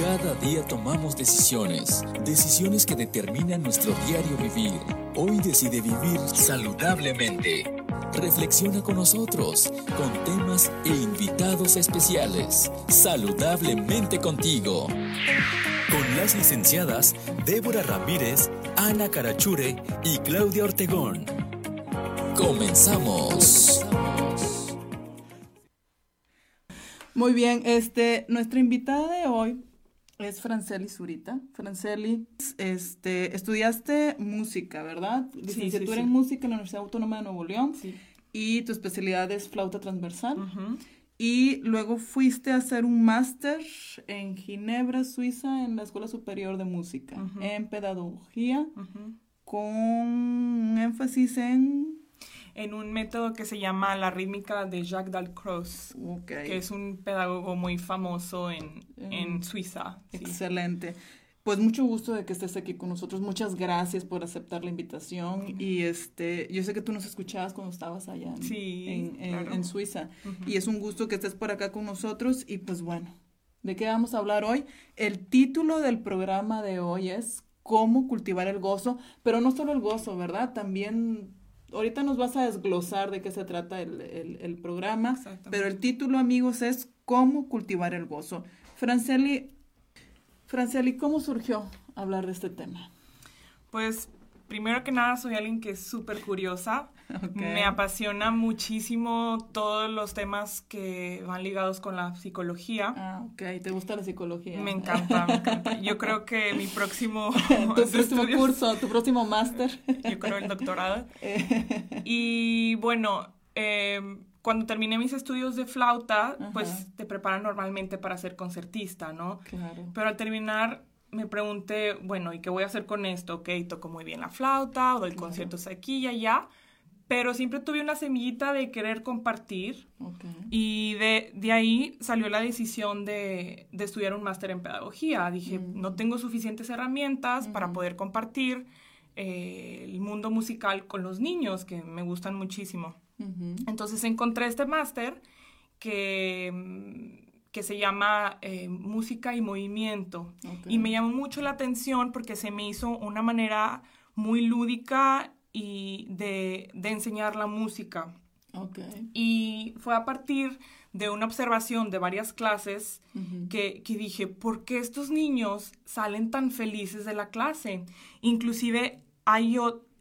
Cada día tomamos decisiones, decisiones que determinan nuestro diario vivir. Hoy decide vivir saludablemente. Reflexiona con nosotros, con temas e invitados especiales. Saludablemente contigo. Con las licenciadas Débora Ramírez, Ana Carachure y Claudia Ortegón. Comenzamos. Muy bien, este, nuestra invitada de hoy es Franceli Zurita. Franceli, este, estudiaste música, ¿verdad? Licenciatura sí, sí. en música en la Universidad Autónoma de Nuevo León. Sí. Y tu especialidad es flauta transversal. Y luego fuiste a hacer un máster en Ginebra, Suiza, en la Escuela Superior de Música, en pedagogía, con un énfasis en... En un método que se llama la rítmica de Jacques Dalcroze, Ok, que es un pedagogo muy famoso en, en Mm. Suiza. sí. excelente. Pues mucho gusto de que estés aquí con nosotros. Muchas gracias por aceptar la invitación. Y este, yo sé que tú nos escuchabas cuando estabas allá en, Sí, en, en- claro. en Suiza. Ujú. Y es un gusto que estés por acá con nosotros. Y pues bueno, ¿de qué vamos a hablar hoy? El título del programa de hoy es Cómo cultivar el gozo, pero no solo el gozo, ¿verdad? También, ahorita nos vas a desglosar de qué se trata el, el- el programa, pero el título, amigos, es Cómo cultivar el gozo. Franceli, Franceli, ¿cómo surgió hablar de este tema? Pues primero que nada soy alguien que es súper curiosa. Me apasiona muchísimo todos los temas que van ligados con la psicología. Ah, ok, ¿te gusta la psicología? Me encanta, me encanta. Yo creo que mi próximo, tu próximo estudios- curso, tu próximo máster. yo creo el doctorado. Y bueno, eh, cuando terminé mis estudios de flauta, Ajá. pues te preparan normalmente para ser concertista, ¿no? claro. Pero al terminar me pregunté, bueno, ¿y qué voy a hacer con esto? Ok, toco muy bien la flauta, o doy Claro. conciertos aquí y allá, pero siempre tuve una semillita de querer compartir y de, de ahí salió la decisión de, de estudiar un máster en pedagogía. Dije, Mm. no tengo suficientes herramientas para poder compartir eh, el mundo musical con los niños, que me gustan muchísimo. Entonces encontré este máster que, mm, que se llama eh, Música y Movimiento. Y me llamó mucho la atención porque se me hizo una manera muy lúdica y de, de enseñar la música. Ok. Y fue a partir de una observación de varias clases Ujú. que, que dije, ¿por qué estos niños salen tan felices de la clase? Inclusive hay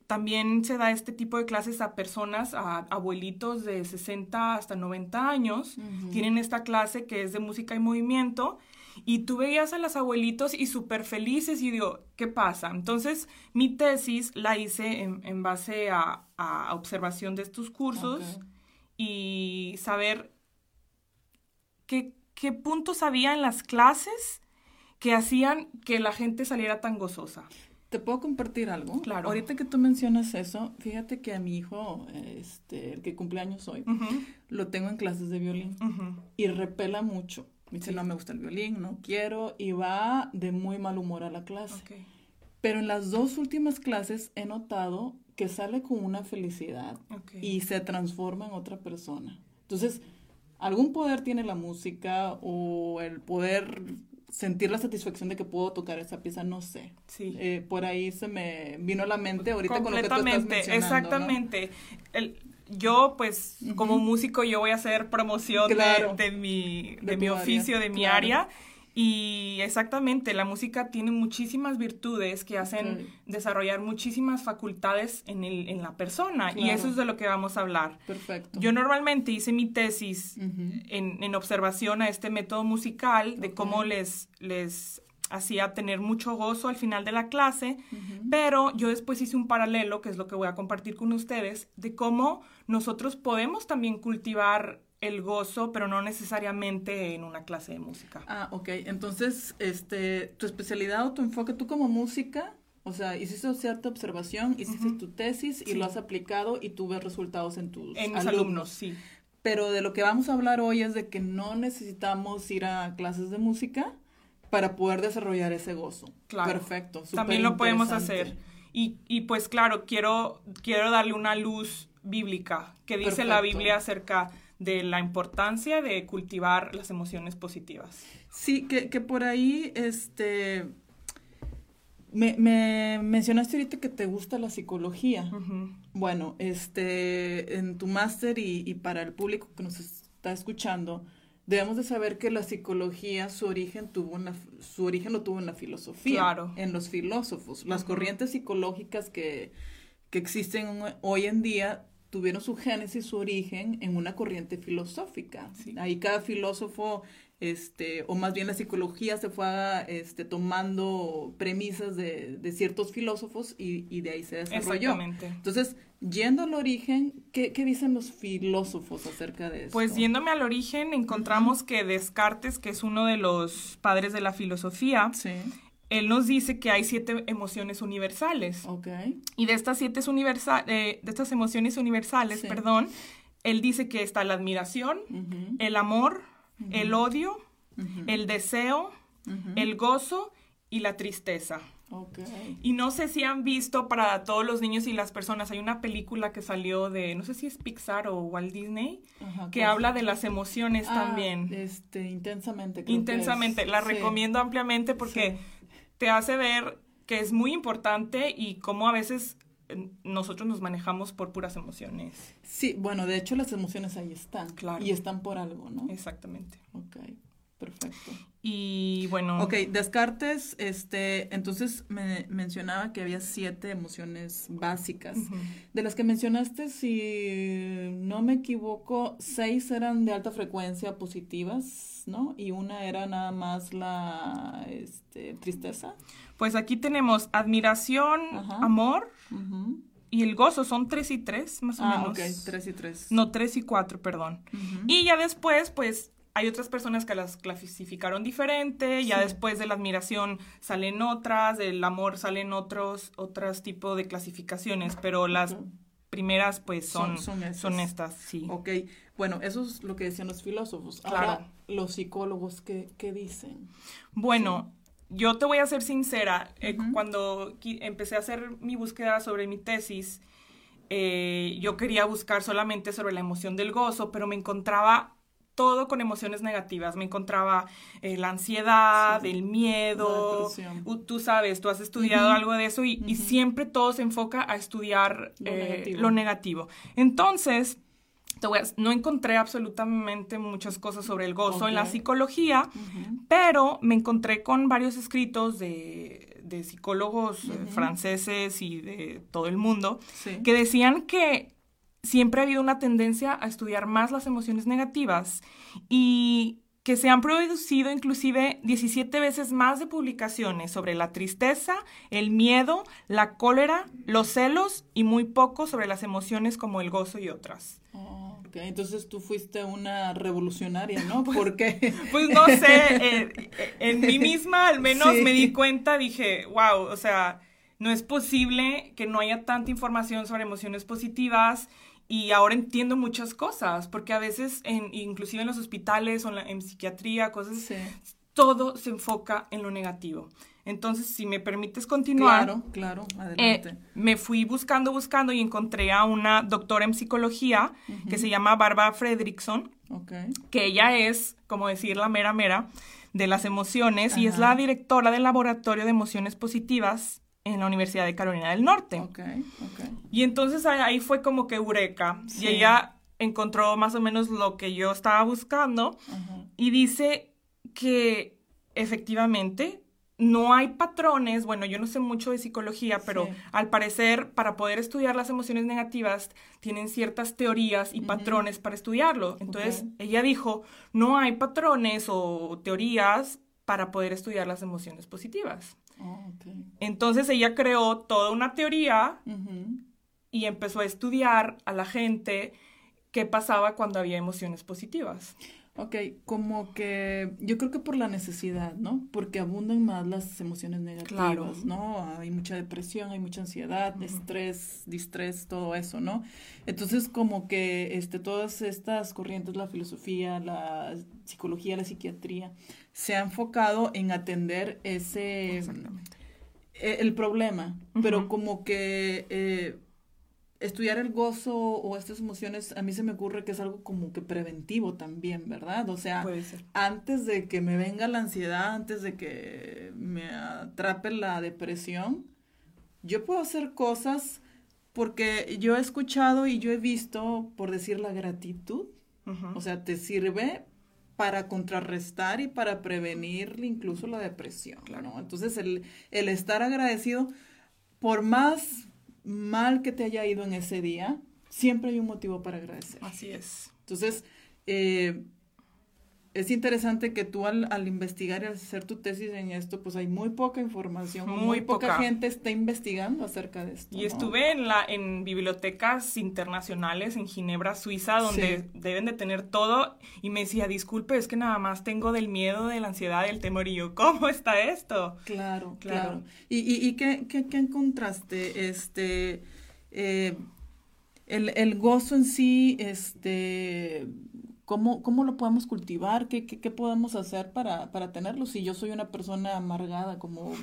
también se da este tipo de clases a personas, a abuelitos de 60 hasta 90 años, Ujú. tienen esta clase que es de música y movimiento, y tú veías a los abuelitos y súper felices y digo, ¿qué pasa? Entonces mi tesis la hice en, en base a, a observación de estos cursos y saber qué, qué puntos había en las clases que hacían que la gente saliera tan gozosa. ¿Te puedo compartir algo? Claro. Ahorita que tú mencionas eso, fíjate que a mi hijo, este, el que cumple años hoy, lo tengo en clases de violín y repela mucho. Me dice, Sí. no me gusta el violín, no quiero, y va de muy mal humor a la clase. Ok. Pero en las dos últimas clases he notado que sale con una felicidad Ok. y se transforma en otra persona. Entonces, algún poder tiene la música o el poder sentir la satisfacción de que puedo tocar esa pieza, no sé. Sí. Eh, por ahí se me vino a la mente ahorita con lo que tú estás mencionando. ¿no? exactamente. El, yo, pues, como músico, yo voy a hacer promoción de- Claro. de, mi, De de mi área, oficio, de mi claro. área. Y exactamente, la música tiene muchísimas virtudes que hacen desarrollar muchísimas facultades en, el, en la persona. Y eso es de lo que vamos a hablar. Perfecto. Yo normalmente hice mi tesis en, en observación a este método musical, de cómo les, les hacía tener mucho gozo al final de la clase, pero yo después hice un paralelo, que es lo que voy a compartir con ustedes, de cómo nosotros podemos también cultivar el gozo, pero no necesariamente en una clase de música. Ah, ok. Entonces, este, tu especialidad o tu enfoque, tú como música, o sea, hiciste cierta observación, hiciste Ujú. tu tesis y Sí. lo has aplicado y tú ves resultados en tus En alumnos. alumnos, sí. Pero de lo que vamos a hablar hoy es de que no necesitamos ir a clases de música para poder desarrollar ese gozo. Claro. Perfecto. También lo podemos hacer. Y, y pues claro, quiero, quiero darle una luz bíblica que dice la. Biblia acerca de la importancia de cultivar las emociones positivas. Sí, que, que por ahí, este, me, me, mencionaste ahorita que te gusta la psicología. Bueno, este, en tu máster y, y, para el público que nos está escuchando, debemos de saber que la psicología, su origen tuvo una, su origen lo tuvo en la filosofía, claro. en los filósofos. Las corrientes psicológicas que, que existen hoy en día tuvieron su génesis, su origen en una corriente filosófica. Sí. Ahí cada filósofo, este, o más bien la psicología se fue este, tomando premisas de, de ciertos filósofos y, y, de ahí se desarrolló. Exactamente. Entonces, yendo al origen, ¿qué, ¿qué, dicen los filósofos acerca de eso? Pues yéndome al origen, encontramos uh -huh. que Descartes, que es uno de los padres de la filosofía, sí él nos dice que hay siete emociones universales. Okay. Y de estas siete universal, eh, de estas emociones universales, sí. perdón, él dice que está la admiración, uh -huh. el amor, uh -huh. el odio, uh -huh. el deseo, el gozo y la tristeza. Okay. Y no sé si han visto para todos los niños y las personas, hay una película que salió de, no sé si es Pixar o Walt Disney, Ajá, que habla de las emociones ah, también. Este, intensamente. Creo intensamente, la sí. recomiendo ampliamente porque... Sí te hace ver que es muy importante y cómo a veces nosotros nos manejamos por puras emociones. Sí, bueno, de hecho las emociones ahí están. Claro. Y están por algo, ¿no? Exactamente. Ok, perfecto. Y bueno. Ok, Descartes, este, entonces me mencionaba que había siete emociones básicas. Uh -huh. De las que mencionaste, si no me equivoco, seis eran de alta frecuencia positivas, ¿no? Y una era nada más la este, tristeza. Pues aquí tenemos admiración, Ajá. amor. Uh -huh. Y el gozo son tres y tres, más o ah, menos. ok, tres y tres. No, tres y cuatro, perdón. Uh -huh. Y ya después, pues, hay otras personas que las clasificaron diferente, ya después de la admiración salen otras, del amor salen otros, otros tipos de clasificaciones, pero las primeras pues son, Son- son son, esas. estas, sí. Ok, bueno, eso es lo que decían los filósofos. Claro. Ahora, los psicólogos, ¿qué, qué dicen? Bueno, yo te voy a ser sincera, eh, cuando empecé a hacer mi búsqueda sobre mi tesis, eh, yo quería buscar solamente sobre la emoción del gozo, pero me encontraba todo con emociones negativas. Me encontraba eh, la ansiedad, Sí. el La miedo. U- Tú sabes, tú has estudiado algo de eso y, siempre todo se enfoca a estudiar Lo eh, negativo. lo negativo. Entonces, te voy a- no encontré absolutamente muchas cosas sobre el gozo en la psicología, pero me encontré con varios escritos de, de psicólogos eh, franceses y de todo el mundo Sí. que decían que siempre ha habido una tendencia a estudiar más las emociones negativas y que se han producido inclusive 17 veces más de publicaciones sobre la tristeza, el miedo, la cólera, los celos y muy poco sobre las emociones como el gozo y otras. Oh, ok, entonces tú fuiste una revolucionaria, ¿no? Porque Pues no sé, eh, en mí misma al menos Sí. me di cuenta, dije, wow, o sea, no es posible que no haya tanta información sobre emociones positivas y ahora entiendo muchas cosas, porque a veces, en, inclusive en los hospitales o en, la- en psiquiatría, cosas, Sí. todo se enfoca en lo negativo. Entonces, si me permites continuar, Claro, claro, eh, adelante. me fui buscando, buscando y encontré a una doctora en psicología que se llama Barbara Fredrickson, ok. que ella es, como decir, la mera mera de las emociones y es la directora del Laboratorio de Emociones Positivas en la Universidad de Carolina del Norte. Y entonces ahí- fue como que eureka. Sí. Y ella encontró más o menos lo que yo estaba buscando y dice que efectivamente no hay patrones, bueno, yo no sé mucho de psicología, pero Sí. al parecer para poder estudiar las emociones negativas tienen ciertas teorías y patrones para estudiarlo. Entonces, ella dijo, no hay patrones o teorías para poder estudiar las emociones positivas. Oh. Entonces, ella creó toda una teoría y empezó a estudiar a la gente qué pasaba cuando había emociones positivas. Ok, como que yo creo que por la necesidad, ¿no? Porque abundan más las emociones negativas, Claro. ¿no? Hay mucha depresión, hay mucha ansiedad, estrés, distrés, todo eso, ¿no? Entonces, como que este, todas estas corrientes, la filosofía, la psicología, la psiquiatría, se ha enfocado en atender ese, eh, el problema, pero como que eh, estudiar el gozo o estas emociones, a mí se me ocurre que es algo como que preventivo también, ¿verdad? O sea, antes de que me venga la ansiedad, antes de que me atrape la depresión, yo puedo hacer cosas porque yo he escuchado y yo he visto, por decir, la gratitud. O sea, te sirve para contrarrestar y para prevenir incluso la depresión, ¿no? Entonces, el, el estar agradecido, por más mal que te haya ido en ese día, siempre hay un motivo para agradecer. Así es. Entonces, eh, es interesante que tú al, investigar y al hacer tu tesis en esto, pues hay muy poca información, muy, poca. gente está investigando acerca de esto. Y estuve en la en bibliotecas internacionales en Ginebra, Suiza, donde deben de tener todo y me decía, disculpe, es que nada más tengo del miedo, de la ansiedad, del temor y yo, ¿cómo está esto? Claro, claro. ¿Y, y, qué, qué, qué encontraste? Este, eh, el, el gozo en sí, este ¿Cómo, ¿Cómo lo podemos cultivar? ¿Qué, qué, podemos hacer para, para tenerlo? Si yo soy una persona amargada, como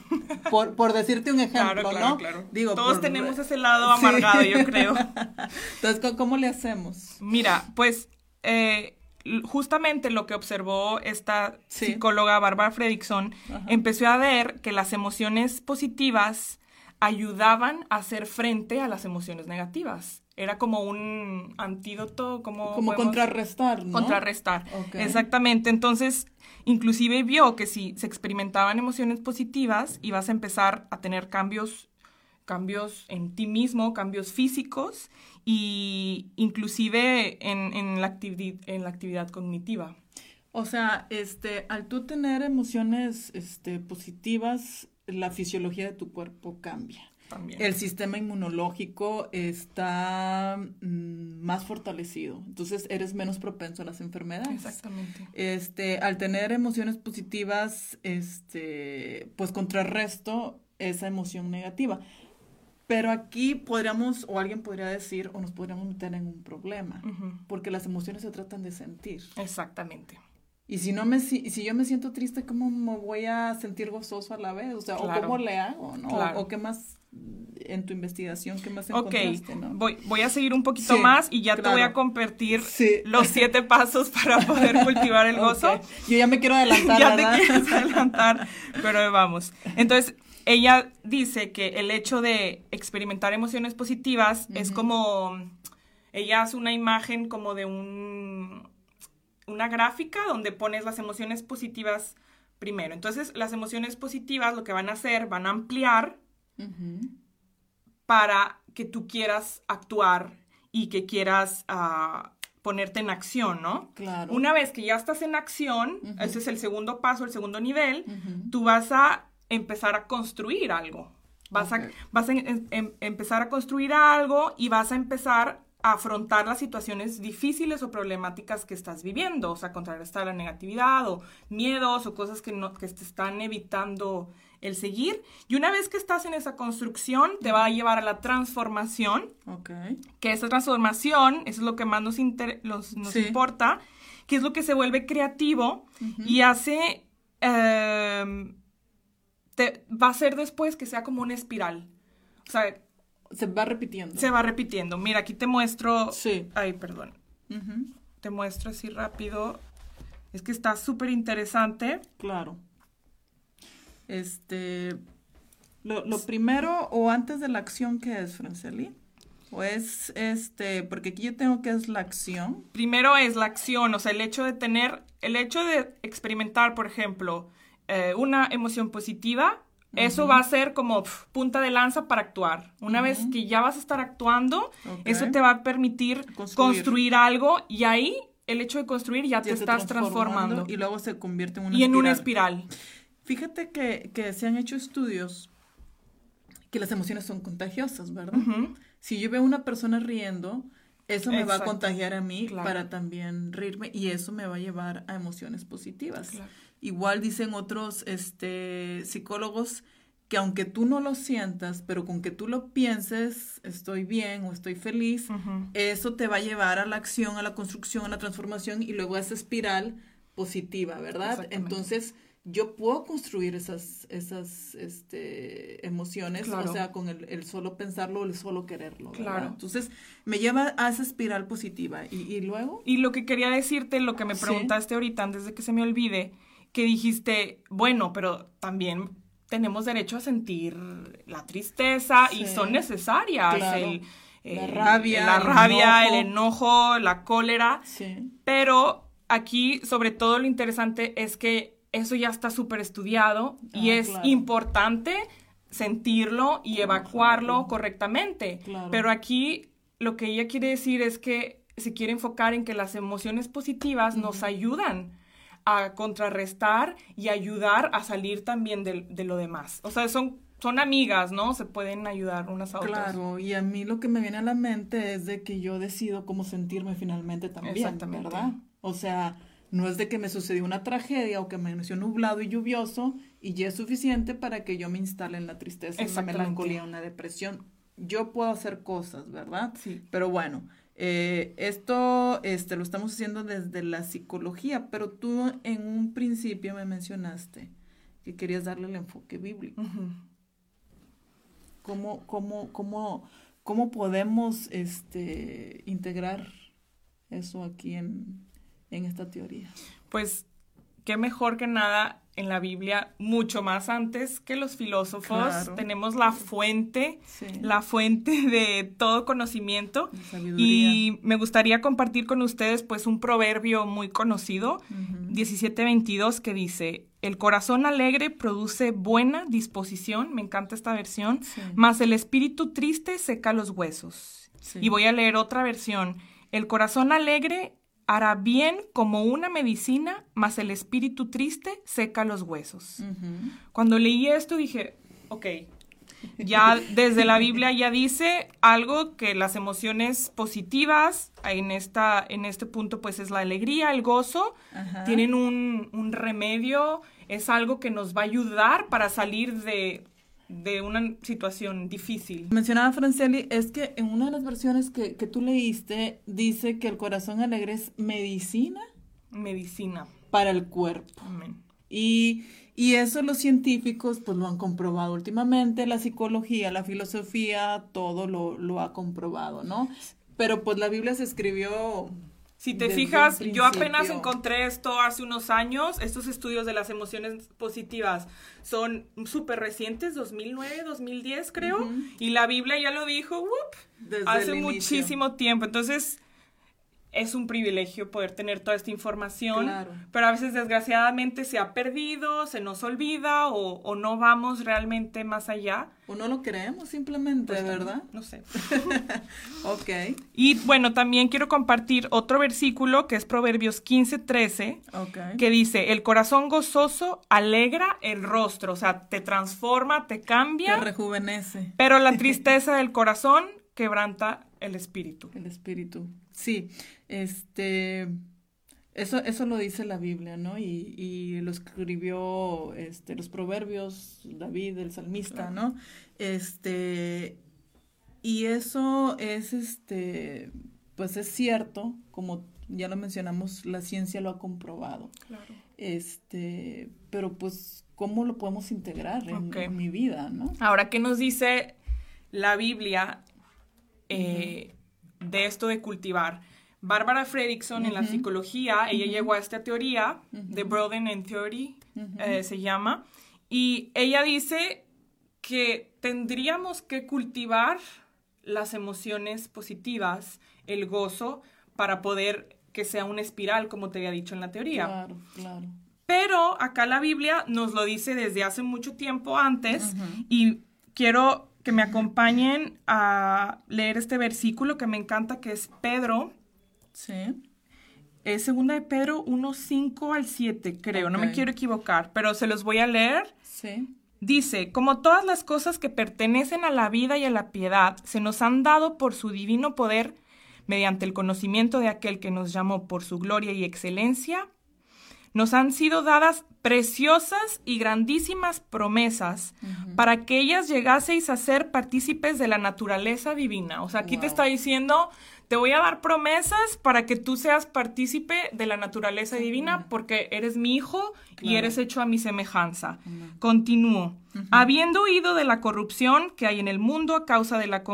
por, por decirte un ejemplo, claro, claro, ¿no? Claro. Digo, Todos tenemos ese lado amargado, yo creo. Entonces, ¿cómo le hacemos? Mira, pues eh, justamente lo que observó esta psicóloga Barbara Fredrickson, empezó a ver que las emociones positivas ayudaban a hacer frente a las emociones negativas era como un antídoto, como... Como contrarrestar, ¿no? Contrarrestar, exactamente. Entonces, inclusive vio que si se experimentaban emociones positivas, ibas a empezar a tener cambios, cambios en ti mismo, cambios físicos y inclusive en, en, la, en la actividad cognitiva. O sea, este, al tú tener emociones este, positivas, la fisiología de tu cuerpo cambia. El sistema inmunológico está mm, más fortalecido, entonces eres menos propenso a las enfermedades. Exactamente. Este, al tener emociones positivas, este, pues contrarresto esa emoción negativa. Pero aquí podríamos, o alguien podría decir, o nos podríamos meter en un problema, porque las emociones se tratan de sentir. Exactamente. Y si no me si, yo me siento triste, ¿cómo me voy a sentir gozoso a la vez? O sea, o cómo le hago, ¿no? O, qué más en tu investigación, qué más encontraste, ¿no? Voy, voy a seguir un poquito más y ya te voy a compartir los siete pasos para poder cultivar el gozo. Yo ya me quiero adelantar, Ya te quieres adelantar, pero vamos. Entonces, ella dice que el hecho de experimentar emociones positivas es como ella hace una imagen como de un una gráfica donde pones las emociones positivas primero. Entonces, las emociones positivas lo que van a hacer, van a ampliar para que tú quieras actuar y que quieras ah, ponerte en acción, ¿no? Claro. Una vez que ya estás en acción, ese es el segundo paso, el segundo nivel, tú vas a empezar a construir algo. Vas a, vas a em, empezar a construir algo y vas a empezar afrontar las situaciones difíciles o problemáticas que estás viviendo, o sea, contrarrestar la negatividad o miedos o cosas que, no, que te están evitando el seguir. Y una vez que estás en esa construcción, te va a llevar a la transformación. Que esa transformación, eso es lo que más nos, nos importa, que es lo que se vuelve creativo y hace... Em, te, va a ser después que sea como una espiral. O sea, se va repitiendo. Se va repitiendo. Mira, aquí te muestro. Sí. Ay, perdón. Te muestro así rápido. Es que está súper interesante. Claro. Este. Lo, primero o antes de la acción, ¿qué es, Franceli? ¿O es este.? Porque aquí yo tengo que es la acción. Primero es la acción, o sea, el hecho de tener. El hecho de experimentar, por ejemplo, eh, una emoción positiva eso va a ser como punta de lanza para actuar. Una vez que ya vas a estar actuando, eso te va a permitir construir. algo y ahí el hecho de construir ya, te estás transformando. Y luego se convierte en una y en una espiral. Fíjate que, se han hecho estudios que las emociones son contagiosas, ¿verdad? Si yo veo a una persona riendo, eso me va a contagiar a mí para también reírme y eso me va a llevar a emociones positivas. Igual dicen otros este, psicólogos que aunque tú no lo sientas, pero con que tú lo pienses, estoy bien o estoy feliz, eso te va a llevar a la acción, a la construcción, a la transformación y luego a esa espiral positiva, ¿verdad? Entonces, yo puedo construir esas, esas este, emociones, o sea, con el, el, solo pensarlo, el solo quererlo. Claro. Entonces, me lleva a esa espiral positiva. ¿Y, luego? Y lo que quería decirte, lo que me preguntaste ahorita, antes de que se me olvide, que dijiste, bueno, pero también tenemos derecho a sentir la tristeza y son necesarias. El, la rabia, la rabia, el enojo, la cólera. Sí. Pero aquí, sobre todo, lo interesante es que eso ya está súper estudiado y ah, es importante sentirlo y evacuarlo correctamente. Pero aquí lo que ella quiere decir es que se quiere enfocar en que las emociones positivas nos ayudan a contrarrestar y ayudar a salir también de, lo demás. O sea, son, son amigas, ¿no? Se pueden ayudar unas a otras. Claro, y a mí lo que me viene a la mente es de que yo decido cómo sentirme finalmente también, Exactamente. ¿verdad? O sea, no es de que me sucedió una tragedia o que me nació nublado y lluvioso y ya es suficiente para que yo me instale en la tristeza, en la melancolía, en la depresión. Yo puedo hacer cosas, ¿verdad? Sí. Pero bueno, eh, esto este, lo estamos haciendo desde la psicología, pero tú en un principio me mencionaste que querías darle el enfoque bíblico. ¿Cómo, cómo, cómo, cómo podemos este, integrar eso aquí en, en esta teoría? Pues qué mejor que nada en la Biblia, mucho más antes que los filósofos. Tenemos la fuente, la fuente de todo conocimiento. Y me gustaría compartir con ustedes pues un proverbio muy conocido, 1722, que dice, el corazón alegre produce buena disposición, me encanta esta versión, más el espíritu triste seca los huesos. Y voy a leer otra versión, el corazón alegre hará bien como una medicina, mas el espíritu triste seca los huesos. Cuando leí esto dije, ok, ya desde la Biblia ya dice algo que las emociones positivas, en, esta, en este punto pues es la alegría, el gozo, tienen un, un remedio, es algo que nos va a ayudar para salir de de una situación difícil. Mencionaba Franceli, es que en una de las versiones que, tú leíste dice que el corazón alegre es medicina. Medicina. Para el cuerpo. Amén. Y, eso los científicos pues lo han comprobado últimamente, la psicología, la filosofía, todo lo, lo ha comprobado, ¿no? Pero pues la Biblia se escribió si te fijas, yo apenas encontré esto hace unos años, estos estudios de las emociones positivas son súper recientes, 2009, 2010 creo, y la Biblia ya lo dijo, hace muchísimo tiempo. Entonces, es un privilegio poder tener toda esta información, pero a veces desgraciadamente se ha perdido, se nos olvida o, no vamos realmente más allá. O no lo creemos simplemente, pues ¿verdad? No sé. ok. Y bueno, también quiero compartir otro versículo que es Proverbios 15, 13, que dice, el corazón gozoso alegra el rostro, o sea, te transforma, te cambia. Te rejuvenece. Pero la tristeza del corazón quebranta el espíritu. El espíritu. Sí, este, eso, eso lo dice la Biblia, ¿no? Y, y lo escribió este, los proverbios, David, el salmista, ¿no? Este, y eso es, este, pues es cierto, como ya lo mencionamos, la ciencia lo ha comprobado. Claro. Este, pero pues, ¿cómo lo podemos integrar en, mi vida, no? Ahora, ¿qué nos dice la Biblia? Eh, de esto de cultivar. Bárbara Fredrickson en la psicología, ella llegó a esta teoría, The Broaden and Theory eh, se llama, y ella dice que tendríamos que cultivar las emociones positivas, el gozo, para poder que sea una espiral, como te había dicho en la teoría. Claro, claro. Pero acá la Biblia nos lo dice desde hace mucho tiempo antes y quiero que me acompañen a leer este versículo que me encanta, que es Pedro. Sí. Es segunda de Pedro 1, 5 al 7, creo, no me quiero equivocar, pero se los voy a leer. Sí. Dice, como todas las cosas que pertenecen a la vida y a la piedad se nos han dado por su divino poder, mediante el conocimiento de aquel que nos llamó por su gloria y excelencia, nos han sido dadas preciosas y grandísimas promesas para que ellas llegaseis a ser partícipes de la naturaleza divina. O sea, aquí te está diciendo, te voy a dar promesas para que tú seas partícipe de la naturaleza divina porque eres mi hijo y eres hecho a mi semejanza. Continúo. Habiendo oído de la corrupción que hay en el mundo a causa de la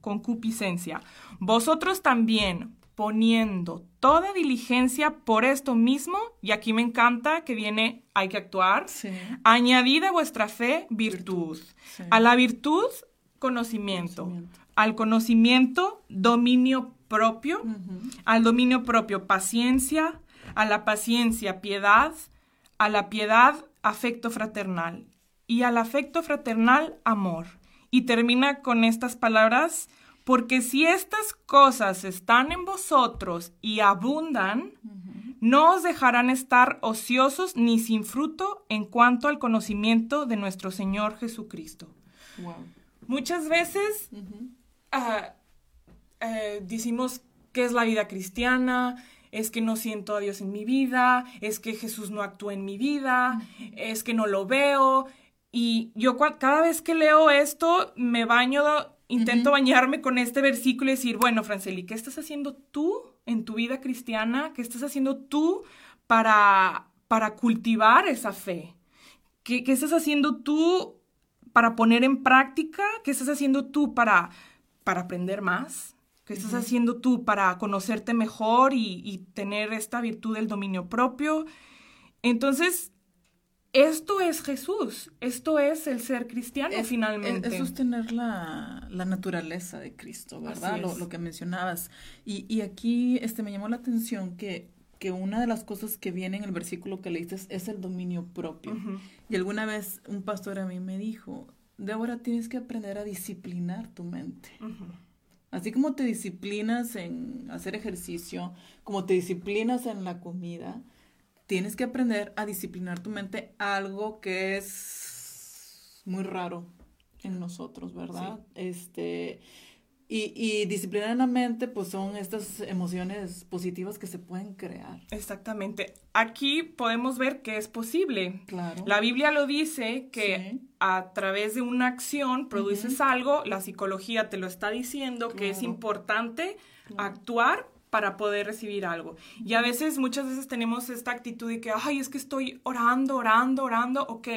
concupiscencia, vosotros también poniendo toda diligencia por esto mismo, y aquí me encanta que viene, hay que actuar, añadid a vuestra fe virtud, a la virtud conocimiento, al conocimiento dominio propio, al dominio propio paciencia, a la paciencia piedad, a la piedad afecto fraternal y al afecto fraternal amor. Y termina con estas palabras, porque si estas cosas están en vosotros y abundan, no os dejarán estar ociosos ni sin fruto en cuanto al conocimiento de nuestro Señor Jesucristo. Muchas veces uh, decimos que es la vida cristiana, es que no siento a Dios en mi vida, es que Jesús no actúa en mi vida, es que no lo veo. Y yo cada vez que leo esto me baño intento bañarme con este versículo y decir, bueno, Franceli, ¿qué estás haciendo tú en tu vida cristiana? ¿Qué estás haciendo tú para, para cultivar esa fe? ¿Qué, ¿Qué, estás haciendo tú para poner en práctica? ¿Qué estás haciendo tú para, para aprender más? ¿Qué estás haciendo tú para conocerte mejor y, y tener esta virtud del dominio propio? Entonces, esto es Jesús, esto es el ser cristiano finalmente. Es, sostener la, naturaleza de Cristo, ¿verdad? Lo, que mencionabas. Y, y, aquí este, me llamó la atención que, que una de las cosas que viene en el versículo que leíste es el dominio propio. Y alguna vez un pastor a mí me dijo, Débora, tienes que aprender a disciplinar tu mente. Así como te disciplinas en hacer ejercicio, como te disciplinas en la comida, tienes que aprender a disciplinar tu mente, algo que es muy raro en nosotros, ¿verdad? Este, y, y disciplinar la mente, pues son estas emociones positivas que se pueden crear. Exactamente. Aquí podemos ver que es posible. Claro. La Biblia lo dice que a través de una acción produces algo, la psicología te lo está diciendo que es importante actuar para poder recibir algo. Y a veces, muchas veces tenemos esta actitud de que, ay, es que estoy orando, orando, orando, ok,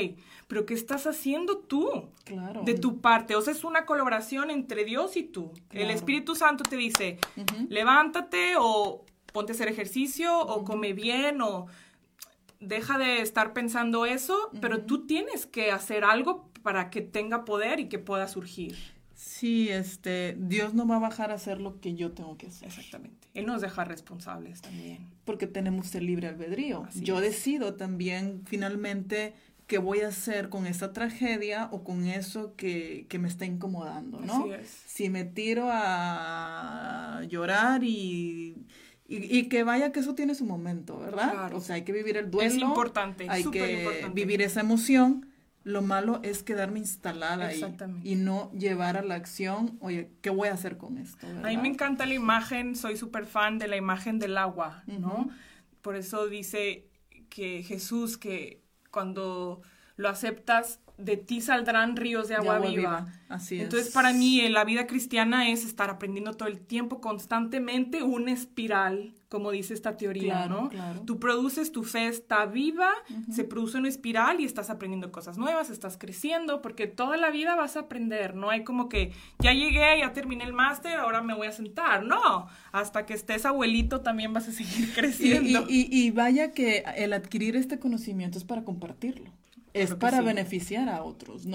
pero ¿qué estás haciendo tú? Claro. De tu parte. O sea, es una colaboración entre Dios y tú. El Espíritu Santo te dice, levántate o ponte a hacer ejercicio o come bien o deja de estar pensando eso, pero tú tienes que hacer algo para que tenga poder y que pueda surgir. Sí, este, Dios no va a bajar a hacer lo que yo tengo que hacer. Exactamente. Él nos deja responsables también. Porque tenemos el libre albedrío. yo decido también finalmente qué voy a hacer con esta tragedia o con eso que, que me está incomodando, ¿no? Así es. Si me tiro a llorar y, y, que vaya que eso tiene su momento, ¿verdad? Claro. O sea, hay que vivir el duelo. Es importante, hay que vivir esa emoción lo malo es quedarme instalada ahí y no llevar a la acción, oye, ¿qué voy a hacer con esto? A mí me encanta la imagen, soy súper fan de la imagen del agua, ¿no? Por eso dice que Jesús, que cuando lo aceptas, de ti saldrán ríos de agua, viva. Así Entonces, para mí, la vida cristiana es estar aprendiendo todo el tiempo, constantemente, una espiral, como dice esta teoría, ¿no? Tú produces, tu fe está viva, se produce una espiral y estás aprendiendo cosas nuevas, estás creciendo, porque toda la vida vas a aprender, no hay como que ya llegué, ya terminé el máster, ahora me voy a sentar, no, hasta que estés abuelito también vas a seguir creciendo. y vaya que el adquirir este conocimiento es para compartirlo es para beneficiar a otros, ¿no?